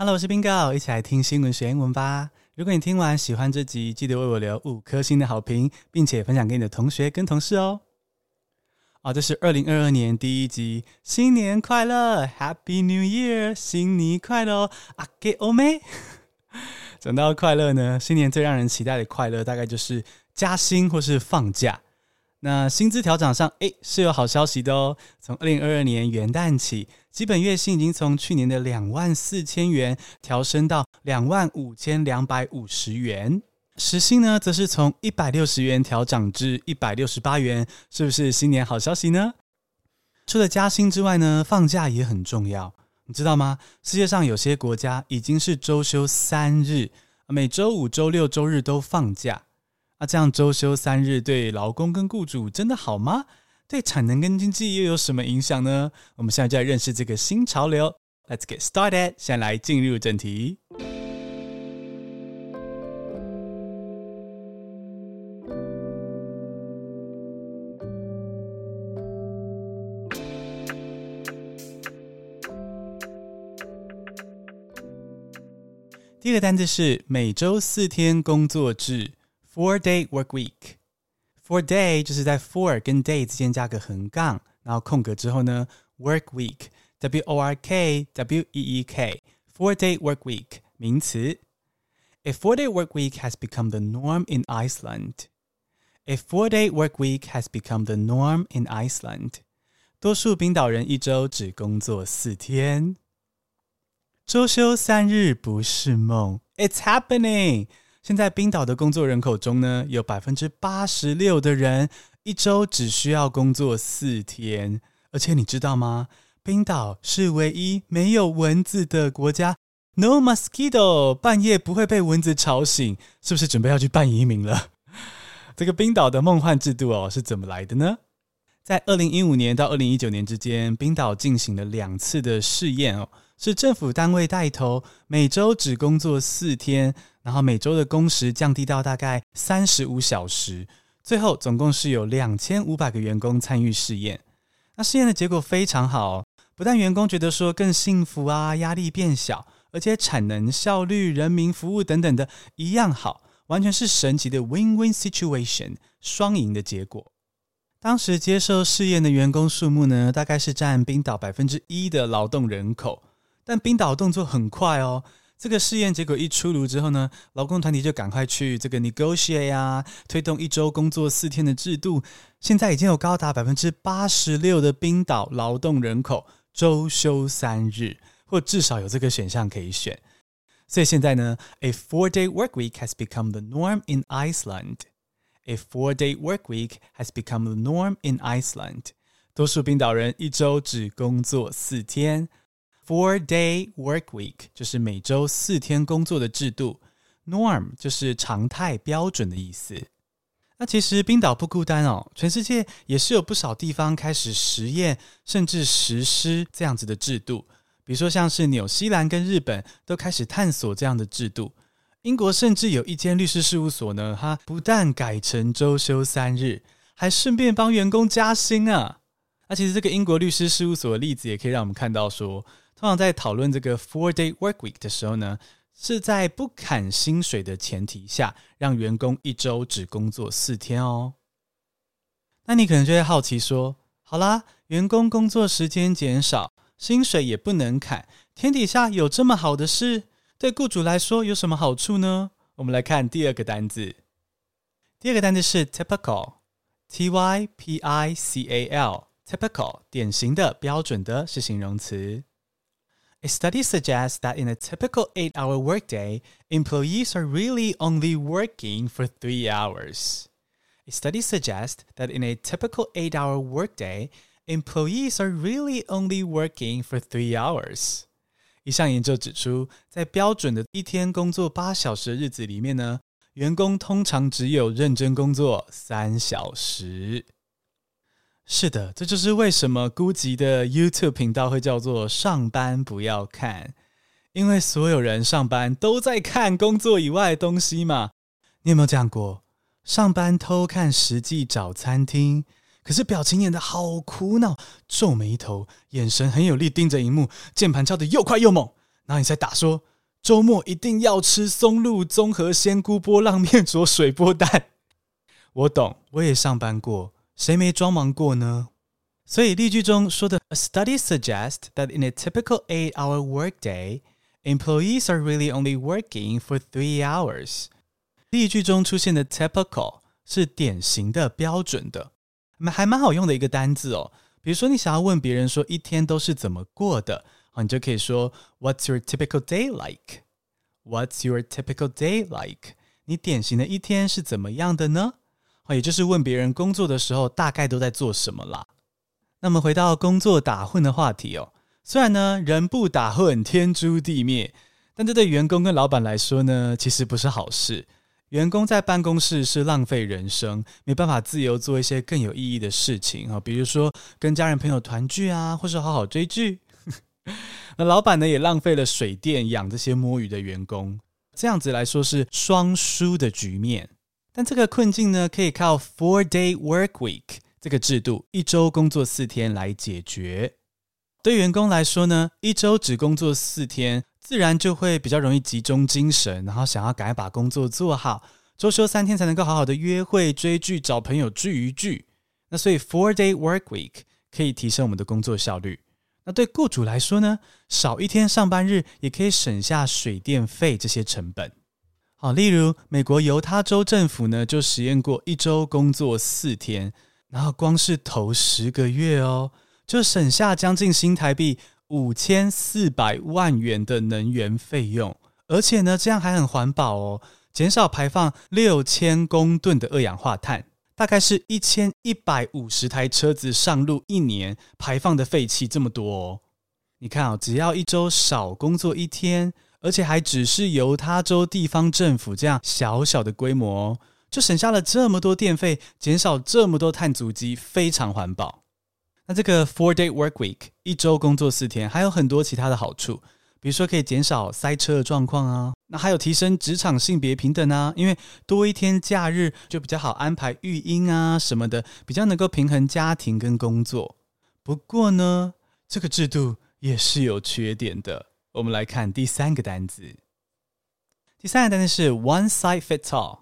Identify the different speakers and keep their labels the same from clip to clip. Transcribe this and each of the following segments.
Speaker 1: Hello，我是 Bingo，一起来听新闻学英文吧。如果你听完喜欢这集，记得为我留五颗星的好评，并且分享给你的同学跟同事哦。啊，这是二零二二年第一集，新年快乐，Happy New Year，新年快乐，阿给欧美。讲到快乐呢，新年最让人期待的快乐，大概就是加薪或是放假。那薪资调涨上，诶，是有好消息的哦。从二零二二年元旦起，基本月薪已经从去年的两万四千元调升到两万五千两百五十元，时薪呢，则是从一百六十元调涨至一百六十八元，是不是新年好消息呢？除了加薪之外呢，放假也很重要，你知道吗？世界上有些国家已经是周休三日，每周五、周六、周日都放假。那、啊、这样周休三日对劳工跟雇主真的好吗？对产能跟经济又有什么影响呢？我们现在就来认识这个新潮流。Let's get started。先来进入正题。第一个单字是每周四天工作制。Four-day work week。Four-day 就是在 four 跟 day 之间加个横杠，然后空格之后呢，work week。W-O-R-K-W-E-E-K。Four-day work week 名词。A four-day work week has become the norm in Iceland. A four-day work week has become the norm in Iceland. 多数冰岛人一周只工作四天。周休三日不是梦，It's happening。 现在冰岛的工作人口中呢，有百分之八十六的人一周只需要工作四天，而且你知道吗？冰岛是唯一没有蚊子的国家，No mosquito，半夜不会被蚊子吵醒，是不是准备要去办移民了？这个冰岛的梦幻制度哦，是怎么来的呢？在二零一五年到二零一九年之间，冰岛进行了两次的试验哦，是政府单位带头，每周只工作四天。然后每周的工时降低到大概三十五小时，最后总共是有两千五百个员工参与试验。那试验的结果非常好，不但员工觉得说更幸福啊，压力变小，而且产能、效率、人民服务等等的一样好，完全是神奇的 win-win situation，双赢的结果。当时接受试验的员工数目呢，大概是占冰岛百分之一的劳动人口，但冰岛动作很快哦。这个试验结果一出炉之后呢，劳工团体就赶快去这个 negotiate 啊，推动一周工作四天的制度。现在已经有高达百分之八十六的冰岛劳动人口周休三日，或至少有这个选项可以选。所以现在呢，a four-day work week has become the norm in Iceland. A four-day work week has become the norm in Iceland. 多数冰岛人一周只工作四天。Four-day work week 就是每周四天工作的制度，norm 就是常态标准的意思。那其实冰岛不孤单哦，全世界也是有不少地方开始实验甚至实施这样子的制度。比如说像是纽西兰跟日本都开始探索这样的制度。英国甚至有一间律师事务所呢，它不但改成周休三日，还顺便帮员工加薪啊。那其实这个英国律师事务所的例子也可以让我们看到说。通常在讨论这个 four-day work week 的时候呢，是在不砍薪水的前提下，让员工一周只工作四天哦。那你可能就会好奇说：好啦，员工工作时间减少，薪水也不能砍，天底下有这么好的事？对雇主来说有什么好处呢？我们来看第二个单字。第二个单字是 typical，T-Y-P-I-C-A-L，typical，典型的、标准的，是形容词。A study suggests that in a typical eight-hour workday, employees are really only working for three hours. A study suggests that in a typical eight-hour workday, employees are really only working for three hours. 一项研究指出，在标准的一天工作八小时的日子里面呢，员工通常只有认真工作三小时。 是的，这就是为什么孤寂的 YouTube 频道会叫做“上班不要看”，因为所有人上班都在看工作以外的东西嘛。你有没有这样过？上班偷看实际找餐厅，可是表情演得好苦恼，皱眉头，眼神很有力盯着荧幕，键盘敲得又快又猛，然后你才打说：“周末一定要吃松露综合鲜菇波浪面佐水波蛋。我懂，我也上班过，谁没装忙过呢？所以例句中说的，A study suggests that in a typical eight-hour workday, employees are really only working for three hours。例句中出现的 typical 是典型的、标准的，还蛮好用的一个单字哦。比如说，你想要问别人说一天都是怎么过的，你就可以说 What's your typical day like? What's your typical day like? 你典型的一天是怎么样的呢？ 也就是问别人工作的时候大概都在做什么啦。那么回到工作打混的话题哦，虽然呢人不打混天诛地灭，但这对员工跟老板来说呢，其实不是好事。员工在办公室是浪费人生，没办法自由做一些更有意义的事情啊，比如说跟家人朋友团聚啊，或是好好追剧。那老板呢也浪费了水电养这些摸鱼的员工，这样子来说是双输的局面。但这个困境呢，可以靠 Four Day Work Week。这个制度一周工作四天来解决，对员工来说呢，一周只工作四天，自然就会比较容易集中精神，然后想要赶快把工作做好。周休三天才能够好好的约会、追剧、找朋友聚一聚。那所以 Four Day Work Week 可以提升我们的工作效率。那对雇主来说呢，少一天上班日也可以省下水电费这些成本。好，例如美国犹他州政府呢，就实验过一周工作四天。然后光是头十个月哦，就省下将近新台币五千四百万元的能源费用，而且呢，这样还很环保哦，减少排放六千公吨的二氧化碳，大概是一千一百五十台车子上路一年排放的废气这么多哦。你看哦，只要一周少工作一天，而且还只是犹他州地方政府这样小小的规模。就省下了这么多电费，减少这么多碳足迹，非常环保。那这个 Four Day Work Week 一周工作四天，还有很多其他的好处，比如说可以减少塞车的状况啊，那还有提升职场性别平等啊，因为多一天假日就比较好安排育婴啊什么的，比较能够平衡家庭跟工作。不过呢，这个制度也是有缺点的。我们来看第三个单词，第三个单词是 One Size Fits All。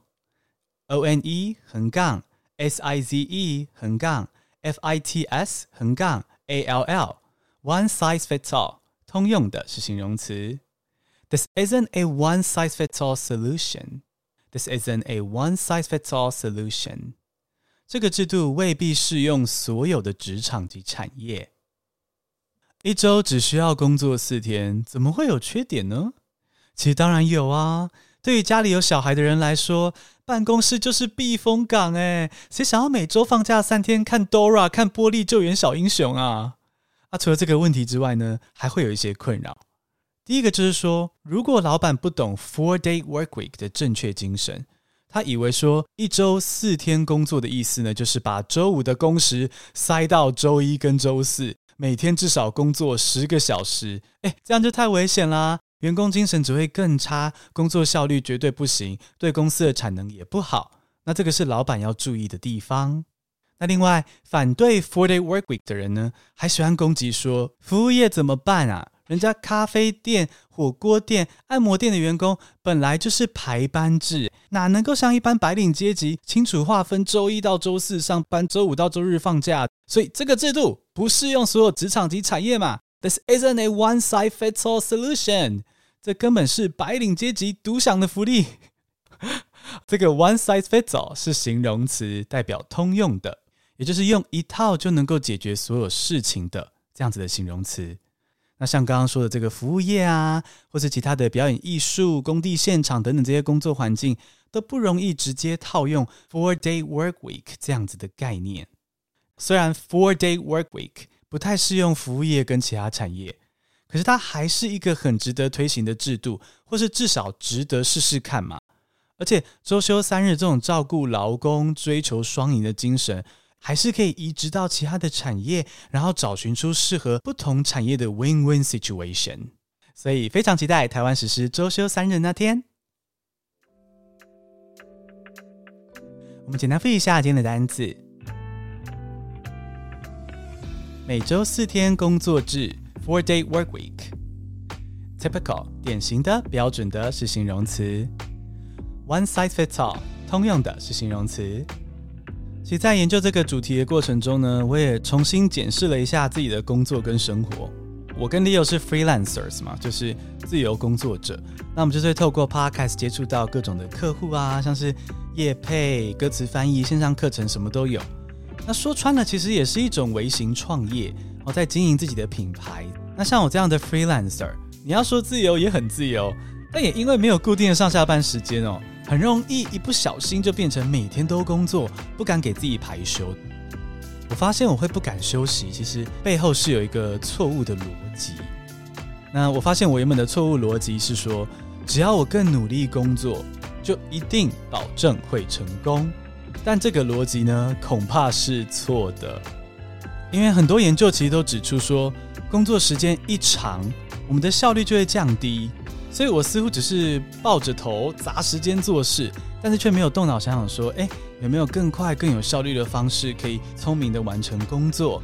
Speaker 1: O N E 横杠 S I Z E 横杠 F I T S 横杠 A L L One size fits all 通用的是形容词。This isn't a one size fits all solution. This isn't a one size fits all solution. 这个制度未必适用所有的职场及产业。一周只需要工作四天，怎么会有缺点呢？其实当然有啊。对于家里有小孩的人来说，办公室就是避风港哎，谁想要每周放假三天看 Dora、看玻璃救援小英雄啊？啊，除了这个问题之外呢，还会有一些困扰。第一个就是说，如果老板不懂 Four Day Work Week 的正确精神，他以为说一周四天工作的意思呢，就是把周五的工时塞到周一跟周四，每天至少工作十个小时，哎，这样就太危险啦。员工精神只会更差，工作效率绝对不行，对公司的产能也不好。那这个是老板要注意的地方。那另外，反对 Four Day Work Week 的人呢，还喜欢攻击说，服务业怎么办啊？人家咖啡店、火锅店、按摩店的员工本来就是排班制，哪能够像一般白领阶级清楚划分周一到周四上班，周五到周日放假？所以这个制度不适用所有职场及产业嘛。This isn't a one-size-fits-all solution。这根本是白领阶级独享的福利。这个 one-size-fits-all 是形容词，代表通用的，也就是用一套就能够解决所有事情的这样子的形容词。那像刚刚说的这个服务业啊，或是其他的表演艺术、工地现场等等这些工作环境，都不容易直接套用 four-day work week 这样子的概念。虽然 four-day work week 不太适用服务业跟其他产业，可是它还是一个很值得推行的制度，或是至少值得试试看嘛。而且周休三日这种照顾劳工、追求双赢的精神，还是可以移植到其他的产业，然后找寻出适合不同产业的 win-win situation。所以非常期待台湾实施周休三日那天。我们简单复习一下今天的单词。每周四天工作制 （Four Day Work Week）。typical 典型的、标准的是形容词；one size fits all 通用的是形容词。其实，在研究这个主题的过程中呢，我也重新检视了一下自己的工作跟生活。我跟 Leo 是 freelancers 嘛，就是自由工作者。那我们就是透过 podcast 接触到各种的客户啊，像是业配、歌词翻译、线上课程，什么都有。那说穿了，其实也是一种微型创业，我在经营自己的品牌。那像我这样的 freelancer，你要说自由也很自由，但也因为没有固定的上下班时间哦。很容易一不小心就变成每天都工作，不敢给自己排休。我发现我会不敢休息，其实背后是有一个错误的逻辑。那我发现我原本的错误逻辑是说，只要我更努力工作，就一定保证会成功。但这个逻辑呢，恐怕是错的，因为很多研究其实都指出说，工作时间一长，我们的效率就会降低。所以我似乎只是抱着头砸时间做事，但是却没有动脑想想说，诶，有没有更快、更有效率的方式可以聪明地完成工作？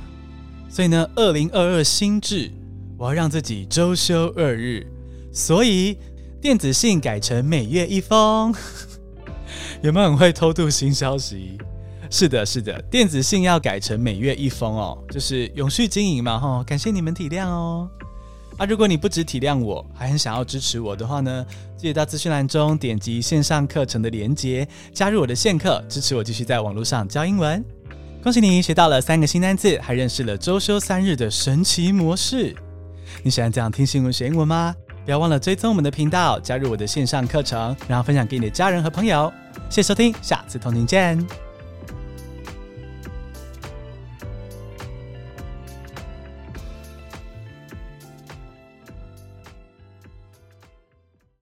Speaker 1: 所以呢，二零二二新制，我要让自己周休二日，所以电子信改成每月一封。有没有很会偷渡新消息？是的，是的，电子信要改成每月一封哦，就是永续经营嘛，哈，感谢你们体谅哦。啊，如果你不只体谅我，还很想要支持我的话呢，记得到资讯栏中点击线上课程的连接，加入我的线课，支持我继续在网络上教英文。恭喜你学到了三个新单词，还认识了周休三日的神奇模式。你喜欢这样听新闻学英文吗？不要忘了追踪我们的频道，加入我的线上课程，然后分享给你的家人和朋友。谢谢收听，下次同听见。